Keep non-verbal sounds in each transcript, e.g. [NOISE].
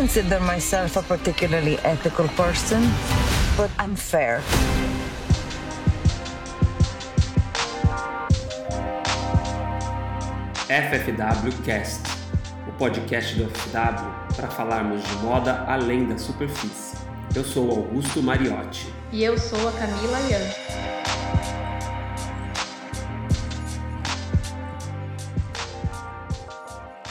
consider myself a particularly ethical person, but I'm fair. FFW Cast, o podcast do FFW para falarmos de moda além da superfície. Eu sou Augusto Mariotti. E eu sou a Camila Ian.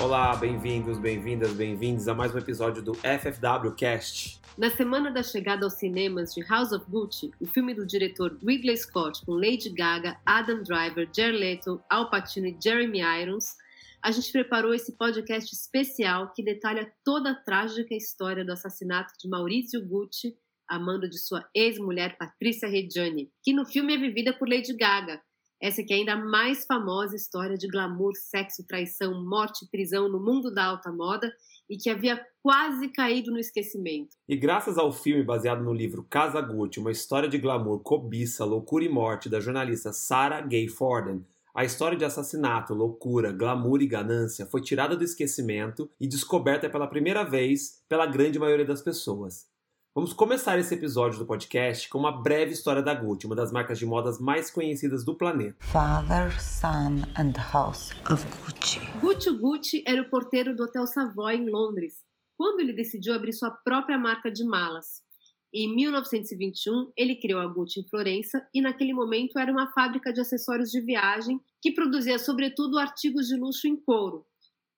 Olá, bem-vindos, bem-vindas, bem-vindos a mais um episódio do FFW Cast. Na semana da chegada aos cinemas de House of Gucci, o filme do diretor Ridley Scott com Lady Gaga, Adam Driver, Jared Leto, Al Pacino e Jeremy Irons, a gente preparou esse podcast especial que detalha toda a trágica história do assassinato de Maurizio Gucci, amando de sua ex-mulher Patrícia Reggiani, que no filme é vivida por Lady Gaga, essa que é ainda a mais famosa história de glamour, sexo, traição, morte e prisão no mundo da alta moda e que havia quase caído no esquecimento. E graças ao filme baseado no livro Casa Gucci, uma história de glamour, cobiça, loucura e morte da jornalista Sarah Gay Forden, a história de assassinato, loucura, glamour e ganância foi tirada do esquecimento e descoberta pela primeira vez pela grande maioria das pessoas. Vamos começar esse episódio do podcast com uma breve história da Gucci, uma das marcas de modas mais conhecidas do planeta. Father, Son and House of Gucci. Gucci Gucci era o porteiro do Hotel Savoy em Londres, quando ele decidiu abrir sua própria marca de malas. Em 1921, ele criou a Gucci em Florença e naquele momento era uma fábrica de acessórios de viagem que produzia sobretudo artigos de luxo em couro.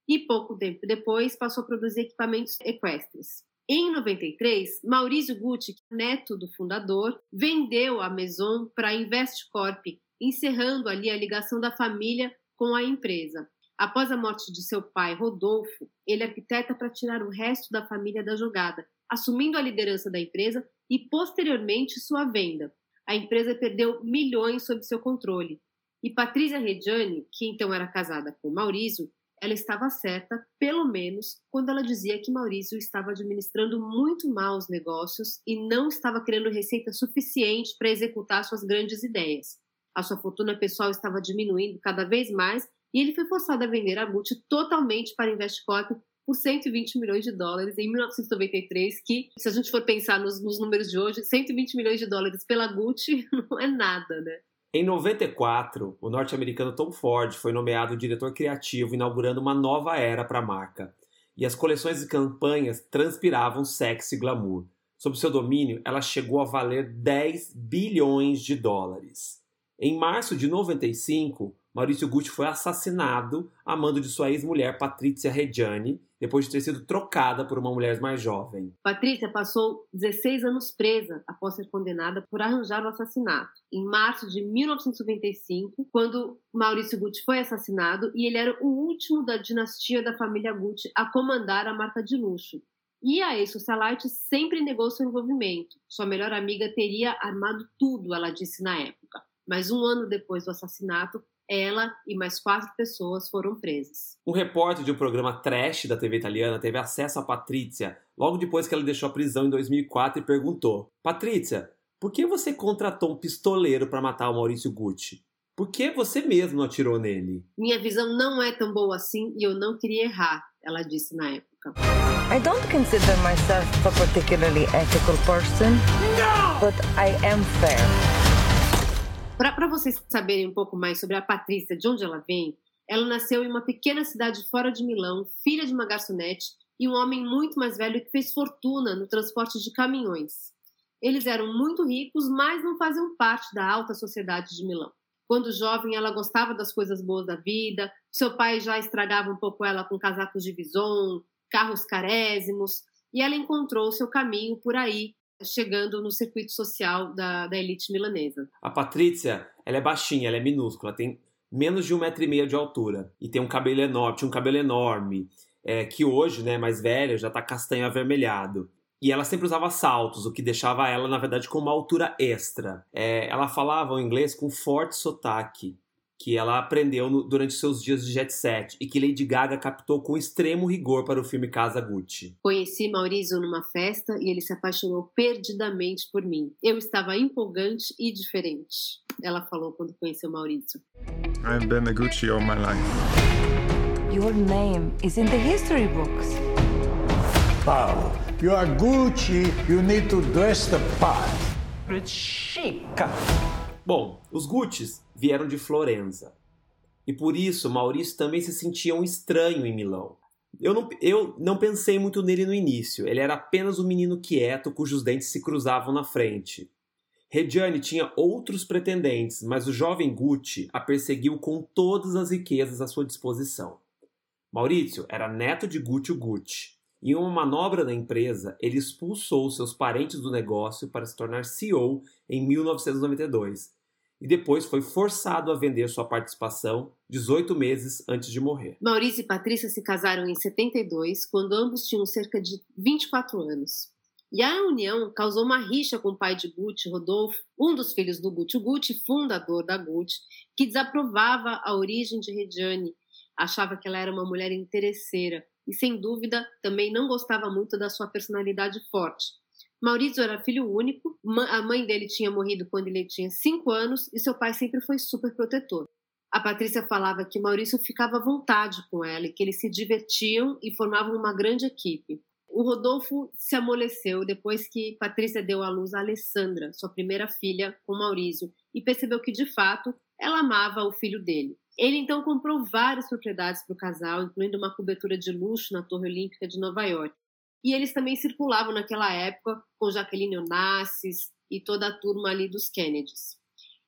E pouco tempo depois passou a produzir equipamentos equestres. Em 93, Maurizio Gucci, neto do fundador, vendeu a Maison para a Investcorp, encerrando ali a ligação da família com a empresa. Após a morte de seu pai, Rodolfo, ele arquiteta para tirar o resto da família da jogada, assumindo a liderança da empresa e posteriormente sua venda. A empresa perdeu milhões sob seu controle. E Patrícia Reggiani, que então era casada com Maurício, ela estava certa, pelo menos, quando ela dizia que Maurício estava administrando muito mal os negócios e não estava criando receita suficiente para executar suas grandes ideias. A sua fortuna pessoal estava diminuindo cada vez mais e ele foi forçado a vender a Gucci totalmente para a Investcorp por 120 milhões de dólares em 1993, que, se a gente for pensar nos, nos números de hoje, 120 milhões de dólares pela Gucci [LAUGHS] não é nada, né? Em 94, o norte-americano Tom Ford foi nomeado diretor criativo, inaugurando uma nova era para a marca. E as coleções e campanhas transpiravam sexo e glamour. Sob seu domínio, ela chegou a valer 10 bilhões de dólares. Em março de 95, Maurício Gucci foi assassinado a mando de sua ex-mulher Patrícia Reggiani, depois de ter sido trocada por uma mulher mais jovem. Patrícia passou 16 anos presa após ser condenada por arranjar o assassinato. Em março de 1995, quando Maurício Gucci foi assassinado, e ele era o último da dinastia da família Gucci a comandar a marca de luxo. E a ex-socialite sempre negou seu envolvimento. Sua melhor amiga teria armado tudo, ela disse na época. Mas um ano depois do assassinato, ela e mais quatro pessoas foram presas. Um repórter de um programa trash da TV italiana teve acesso a Patrícia logo depois que ela deixou a prisão em 2004 e perguntou: Patrícia, por que você contratou um pistoleiro para matar o Maurício Gucci? Por que você mesmo atirou nele? Minha visão não é tão boa assim e eu não queria errar, ela disse na época. I don't consider myself a particularly ethical person, but I am fair. Para vocês saberem um pouco mais sobre a Patrícia, de onde ela vem, ela nasceu em uma pequena cidade fora de Milão, filha de uma garçonete e um homem muito mais velho que fez fortuna no transporte de caminhões. Eles eram muito ricos, mas não faziam parte da alta sociedade de Milão. Quando jovem, ela gostava das coisas boas da vida, seu pai já estragava um pouco ela com casacos de vison, carros carésimos, e ela encontrou seu caminho por aí, chegando no circuito social da, da elite milanesa. A Patrícia, ela é baixinha, ela é minúscula, tem menos de um metro e meio de altura e tem um cabelo enorme, tinha um cabelo enorme, é, que hoje, né, mais velha, já tá castanho avermelhado. E ela sempre usava saltos, o que deixava ela, na verdade, com uma altura extra. É, ela falava o inglês com forte sotaque que ela aprendeu no, durante seus dias de jet set e que Lady Gaga captou com extremo rigor para o filme Casa Gucci. Conheci Maurício numa festa e ele se apaixonou perdidamente por mim. Eu estava empolgante e diferente. Ela falou quando conheceu Maurício. I've been a Gucci all my life. Your name is in the history books. Paulo. You are Gucci, you need to dress the part. It's chic. Bom, os Guccis vieram de Florença. E por isso Maurício também se sentia um estranho em Milão. Eu não, eu não pensei muito nele no início. Ele era apenas um menino quieto cujos dentes se cruzavam na frente. Reggiani tinha outros pretendentes, mas o jovem Gucci a perseguiu com todas as riquezas à sua disposição. Maurício era neto de Gucci Gucci. Em uma manobra da empresa, ele expulsou seus parentes do negócio para se tornar CEO em 1992 e depois foi forçado a vender sua participação 18 meses antes de morrer. Maurício e Patrícia se casaram em 72, quando ambos tinham cerca de 24 anos. E a união causou uma rixa com o pai de Gucci, Rodolfo, um dos filhos do Gucci, Gucci, fundador da Gucci, que desaprovava a origem de Reggiani, achava que ela era uma mulher interesseira e, sem dúvida, também não gostava muito da sua personalidade forte. Maurício era filho único, a mãe dele tinha morrido quando ele tinha 5 anos e seu pai sempre foi super protetor. A Patrícia falava que Maurício ficava à vontade com ela e que eles se divertiam e formavam uma grande equipe. O Rodolfo se amoleceu depois que Patrícia deu à luz a Alessandra, sua primeira filha, com Maurício, e percebeu que, de fato, ela amava o filho dele. Ele então comprou várias propriedades para o casal, incluindo uma cobertura de luxo na Torre Olímpica de Nova York. E eles também circulavam naquela época com Jaqueline Onassis e toda a turma ali dos Kennedys.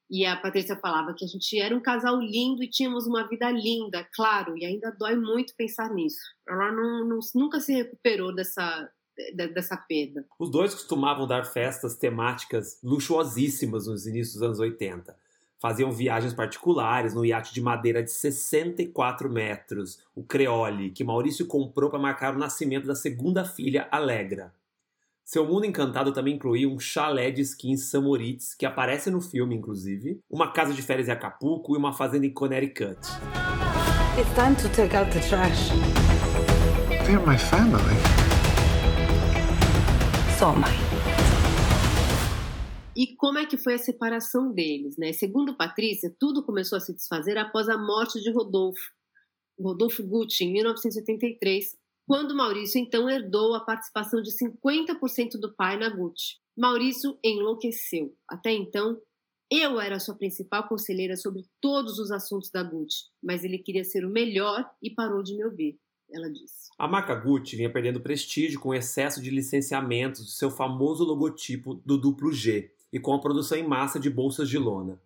E a Patrícia falava que a gente era um casal lindo e tínhamos uma vida linda, claro, e ainda dói muito pensar nisso. Ela não, não, nunca se recuperou dessa, dessa perda. Os dois costumavam dar festas temáticas luxuosíssimas nos inícios dos anos 80. Faziam viagens particulares no iate de madeira de 64 metros, o Creole, que Maurício comprou para marcar o nascimento da segunda filha, Alegra. Seu mundo encantado também incluía um chalé de esqui em Samoritz, que aparece no filme, inclusive, uma casa de férias em Acapulco e uma fazenda em Connecticut. It's time to take out the trash. They're my family. So am I. E como é que foi a separação deles, né? Segundo Patrícia, tudo começou a se desfazer após a morte de Rodolfo, Rodolfo Gucci, em 1973, quando Maurício então herdou a participação de 50% do pai na Gucci. Maurício enlouqueceu. Até então, eu era sua principal conselheira sobre todos os assuntos da Gucci, mas ele queria ser o melhor e parou de me ouvir, ela disse. A marca Gucci vinha perdendo prestígio com o excesso de licenciamentos do seu famoso logotipo do duplo G e com a produção em massa de bolsas de lona.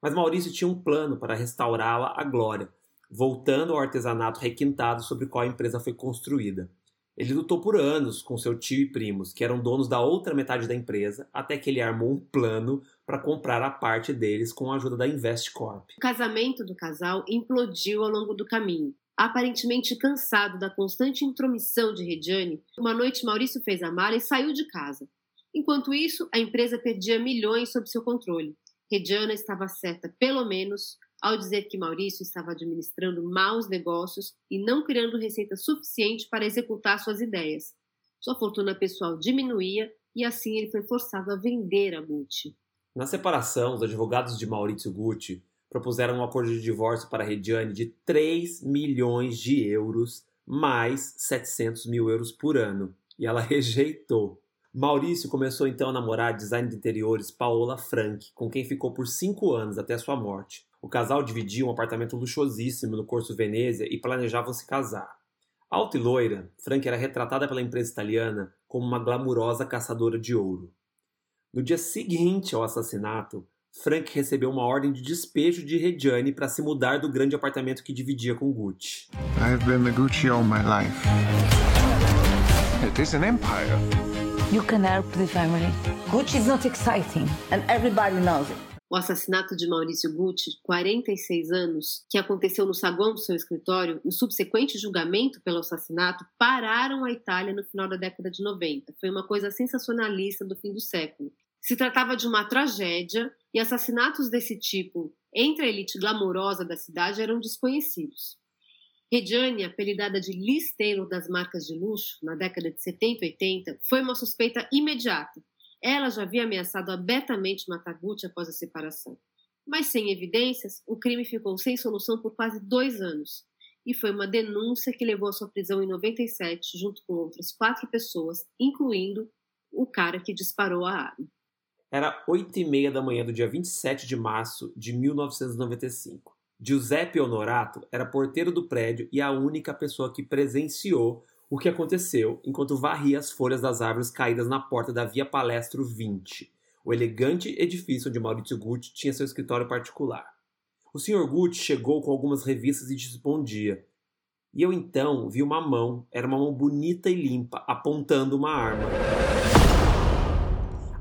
Mas Maurício tinha um plano para restaurá-la à glória, voltando ao artesanato requintado sobre qual a empresa foi construída. Ele lutou por anos com seu tio e primos, que eram donos da outra metade da empresa, até que ele armou um plano para comprar a parte deles com a ajuda da Investcorp. O casamento do casal implodiu ao longo do caminho. Aparentemente cansado da constante intromissão de Reggiani, uma noite Maurício fez a mala e saiu de casa. Enquanto isso, a empresa perdia milhões sob seu controle. Reggiana estava certa, pelo menos, ao dizer que Maurício estava administrando maus negócios e não criando receita suficiente para executar suas ideias. Sua fortuna pessoal diminuía e assim ele foi forçado a vender a Gucci. Na separação, os advogados de Maurício Gucci propuseram um acordo de divórcio para Reggiani de 3 milhões de euros mais 700 mil euros por ano, e ela [LAUGHS] rejeitou. Maurício começou então a namorar a design de interiores Paola Frank, com quem ficou por cinco anos até sua morte. O casal dividia um apartamento luxuosíssimo no Corso Venezia e planejavam se casar. Alta e loira, Frank era retratada pela imprensa italiana como uma glamurosa caçadora de ouro. No dia seguinte ao assassinato, Frank recebeu uma ordem de despejo de Reggiani para se mudar do grande apartamento que dividia com Gucci. I've been the Gucci all my life. It is an empire. You can help the family. Gucci is not exciting, and everybody knows it. O assassinato de Maurício Gucci, 46 anos, que aconteceu no saguão do seu escritório, e o subsequente julgamento pelo assassinato pararam a Itália no final da década de 90. Foi uma coisa sensacionalista do fim do século. Se tratava de uma tragédia e assassinatos desse tipo entre a elite glamourosa da cidade eram desconhecidos. Reggiani, apelidada de Liz Taylor das marcas de luxo na década de 70 e 80, foi uma suspeita imediata ela já havia ameaçado abertamente matar Gucci após a separação. Mas sem evidências, o crime ficou sem solução por quase dois anos. e foi uma denúncia que levou à sua prisão em 97, junto com outras quatro pessoas, incluindo o cara que disparou a arma. Era oito e meia da manhã do dia 27 de março de 1995. Giuseppe Honorato era porteiro do prédio e a única pessoa que presenciou o que aconteceu enquanto varria as folhas das árvores caídas na porta da Via Palestro 20, o elegante edifício onde Maurizio Gucci tinha seu escritório particular. O Sr. Gucci chegou com algumas revistas e disse bom dia. E eu então vi uma mão, era uma mão bonita e limpa, apontando uma arma.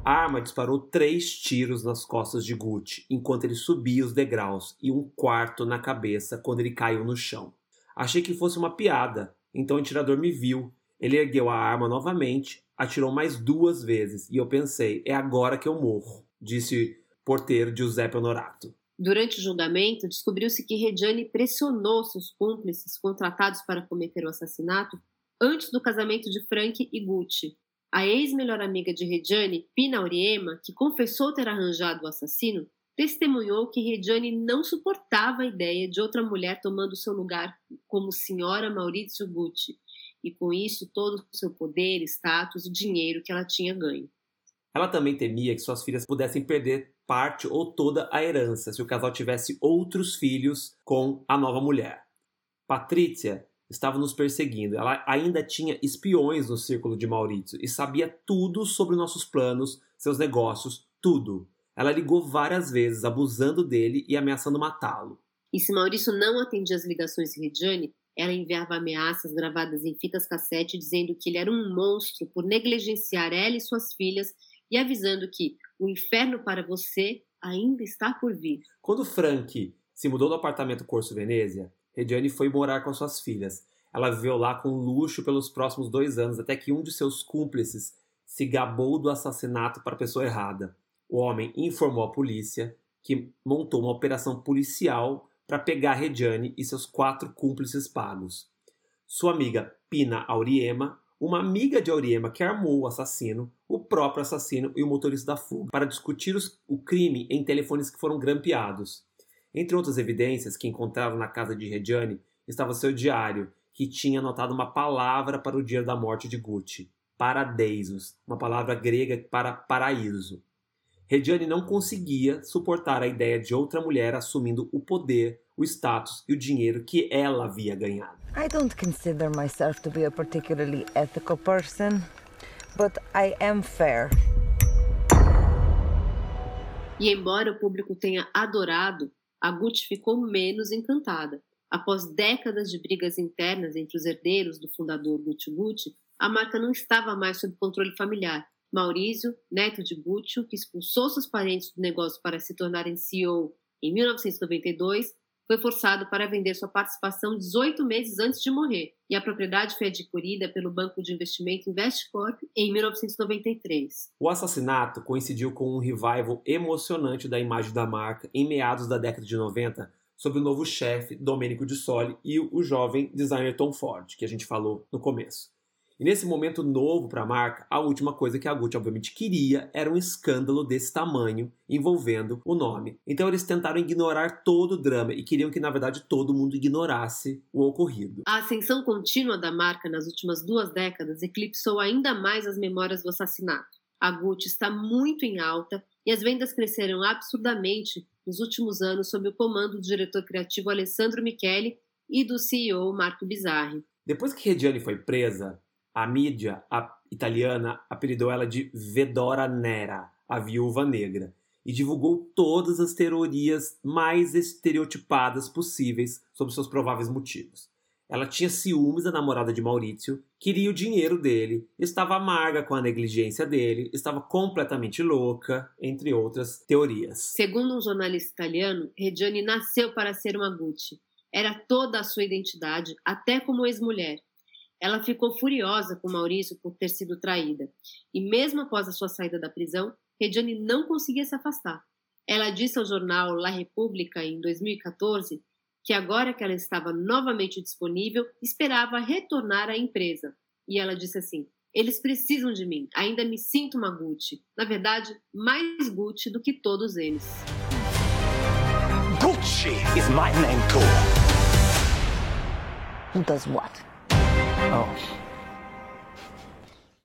A arma disparou três tiros nas costas de Gucci enquanto ele subia os degraus e um quarto na cabeça quando ele caiu no chão. Achei que fosse uma piada, então o atirador me viu. Ele ergueu a arma novamente, atirou mais duas vezes e eu pensei: é agora que eu morro, disse porteiro Giuseppe Honorato. Durante o julgamento, descobriu-se que Reggiani pressionou seus cúmplices contratados para cometer o assassinato antes do casamento de Frank e Gucci. A ex-melhor amiga de Reggiani, Pina Auriema, que confessou ter arranjado o assassino, testemunhou que Reggiani não suportava a ideia de outra mulher tomando seu lugar como senhora Maurizio Gucci, e com isso todo o seu poder, status e dinheiro que ela tinha ganho. Ela também temia que suas filhas pudessem perder parte ou toda a herança se o casal tivesse outros filhos com a nova mulher. Patrícia estava nos perseguindo. Ela ainda tinha espiões no círculo de Maurício e sabia tudo sobre nossos planos, seus negócios, tudo. Ela ligou várias vezes, abusando dele e ameaçando matá-lo. E se Maurício não atendia as ligações de Regiane, ela enviava ameaças gravadas em fitas cassete dizendo que ele era um monstro por negligenciar ela e suas filhas e avisando que o inferno para você ainda está por vir. Quando Frank se mudou do apartamento Corso Venezia, Regiane foi morar com suas filhas. Ela viveu lá com luxo pelos próximos dois anos, até que um de seus cúmplices se gabou do assassinato para a pessoa errada. O homem informou a polícia que montou uma operação policial para pegar Regiane e seus quatro cúmplices pagos. Sua amiga Pina Auriema, uma amiga de Auriema que armou o assassino, o próprio assassino e o motorista da fuga, para discutir os, o crime em telefones que foram grampeados. Entre outras evidências que encontraram na casa de Regiane estava seu diário, que tinha anotado uma palavra para o dia da morte de Gucci, paradeisos, uma palavra grega para paraíso. Regiane não conseguia suportar a ideia de outra mulher assumindo o poder, o status e o dinheiro que ela havia ganhado. I don't consider myself to be a particularly ethical person, but I am fair. E embora o público tenha adorado, a Gucci ficou menos encantada. Após décadas de brigas internas entre os herdeiros do fundador Gucci Gucci, a marca não estava mais sob controle familiar Maurício, neto de Guccio, que expulsou seus parentes do negócio para se tornarem CEO em 1992, foi forçado para vender sua participação 18 meses antes de morrer, e a propriedade foi adquirida pelo banco de investimento Investcorp em 1993. O assassinato coincidiu com um revival emocionante da imagem da marca em meados da década de 90, sob o novo chefe Domenico de Soli e o jovem designer Tom Ford, que a gente falou no começo. E nesse momento novo para a marca, a última coisa que a Gucci obviamente queria era um escândalo desse tamanho envolvendo o nome. Então eles tentaram ignorar todo o drama e queriam que na verdade todo mundo ignorasse o ocorrido. A ascensão contínua da marca nas últimas duas décadas eclipsou ainda mais as memórias do assassinato. A Gucci está muito em alta e as vendas cresceram absurdamente nos últimos anos sob o comando do diretor criativo Alessandro Michele e do CEO Marco Bizzarri. Depois que Reggiani foi presa, a mídia a italiana apelidou ela de Vedora Nera, a viúva negra, e divulgou todas as teorias mais estereotipadas possíveis sobre seus prováveis motivos. Ela tinha ciúmes da namorada de Maurício, queria o dinheiro dele, estava amarga com a negligência dele, estava completamente louca, entre outras teorias. Segundo um jornalista italiano, Reggiani nasceu para ser uma Gucci. Era toda a sua identidade, até como ex-mulher. Ela ficou furiosa com Maurício por ter sido traída, e mesmo após a sua saída da prisão, Reggiani não conseguia se afastar. Ela disse ao jornal La Repubblica em 2014 que agora que ela estava novamente disponível, esperava retornar à empresa. E ela disse assim: eles precisam de mim. Ainda me sinto uma Gucci. Na verdade, mais Gucci do que todos eles. Gucci is my name too. Who does what? Oh.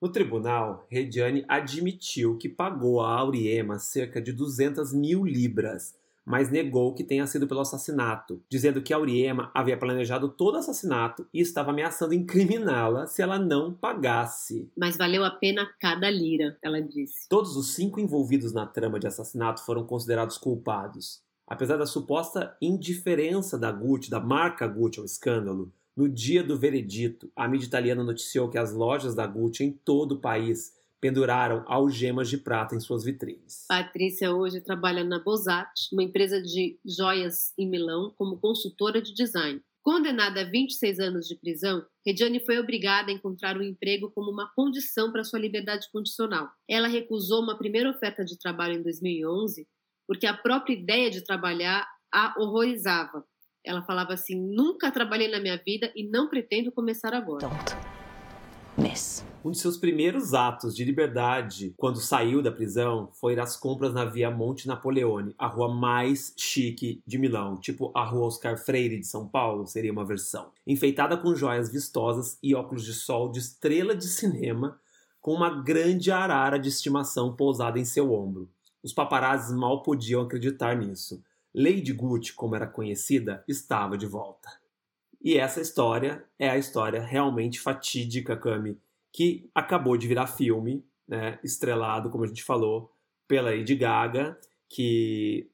No tribunal, Rediane admitiu que pagou a Auriema cerca de 200 mil libras, mas negou que tenha sido pelo assassinato, dizendo que Auriema havia planejado todo o assassinato e estava ameaçando incriminá-la se ela não pagasse. Mas valeu a pena cada lira, ela disse. Todos os cinco envolvidos na trama de assassinato foram considerados culpados. Apesar da suposta indiferença da Gucci, da marca Gucci ao escândalo, no dia do veredito, a mídia italiana noticiou que as lojas da Gucci em todo o país penduraram algemas de prata em suas vitrines. Patrícia hoje trabalha na Bosat, uma empresa de joias em Milão, como consultora de design. Condenada a 26 anos de prisão, Rediane foi obrigada a encontrar um emprego como uma condição para sua liberdade condicional. Ela recusou uma primeira oferta de trabalho em 2011 porque a própria ideia de trabalhar a horrorizava. Ela falava assim: nunca trabalhei na minha vida e não pretendo começar agora. Don't. Um de seus primeiros atos de liberdade quando saiu da prisão foi ir às compras na Via Monte Napoleone, a rua mais chique de Milão, tipo a rua Oscar Freire de São Paulo, seria uma versão. Enfeitada com joias vistosas e óculos de sol de estrela de cinema, com uma grande arara de estimação pousada em seu ombro. Os paparazzi mal podiam acreditar nisso. Lady Gucci, como era conhecida, estava de volta. E essa história é a história realmente fatídica, Cami, que acabou de virar filme, né, estrelado, como a gente falou, pela Lady Gaga, que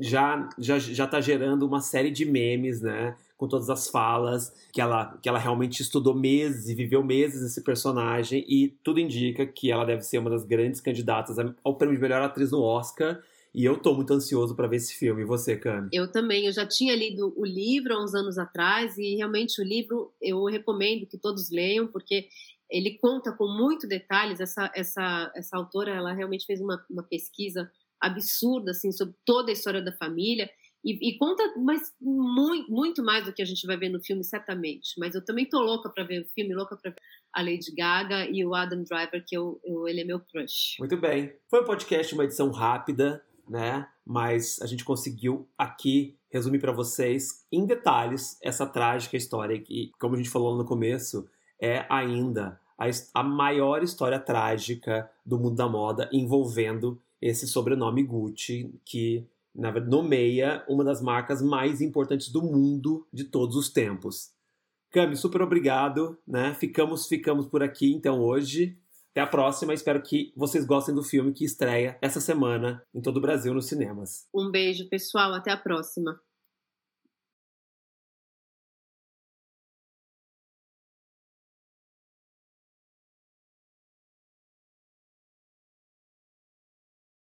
já já já está gerando uma série de memes, né, com todas as falas que ela que ela realmente estudou meses e viveu meses esse personagem e tudo indica que ela deve ser uma das grandes candidatas ao prêmio de melhor atriz no Oscar. E eu tô muito ansioso para ver esse filme. E você, Cami? Eu também. Eu já tinha lido o livro há uns anos atrás e realmente o livro eu recomendo que todos leiam porque ele conta com muito detalhes. Essa essa essa autora ela realmente fez uma, uma pesquisa absurda assim sobre toda a história da família e, e, conta mas muito, muito mais do que a gente vai ver no filme certamente mas eu também tô louca para ver o filme louca para ver a Lady Gaga e o Adam Driver que eu, eu, ele é meu crush muito bem foi um podcast uma edição rápida né mas a gente conseguiu aqui resumir para vocês em detalhes essa trágica história que como a gente falou no começo é ainda a, a maior história trágica do mundo da moda envolvendo esse sobrenome Gucci, que na verdade nomeia uma das marcas mais importantes do mundo de todos os tempos. Cami, super obrigado, né? Ficamos ficamos por aqui então hoje. Até a próxima, espero que vocês gostem do filme que estreia essa semana em todo o Brasil nos cinemas. Um beijo, pessoal, até a próxima.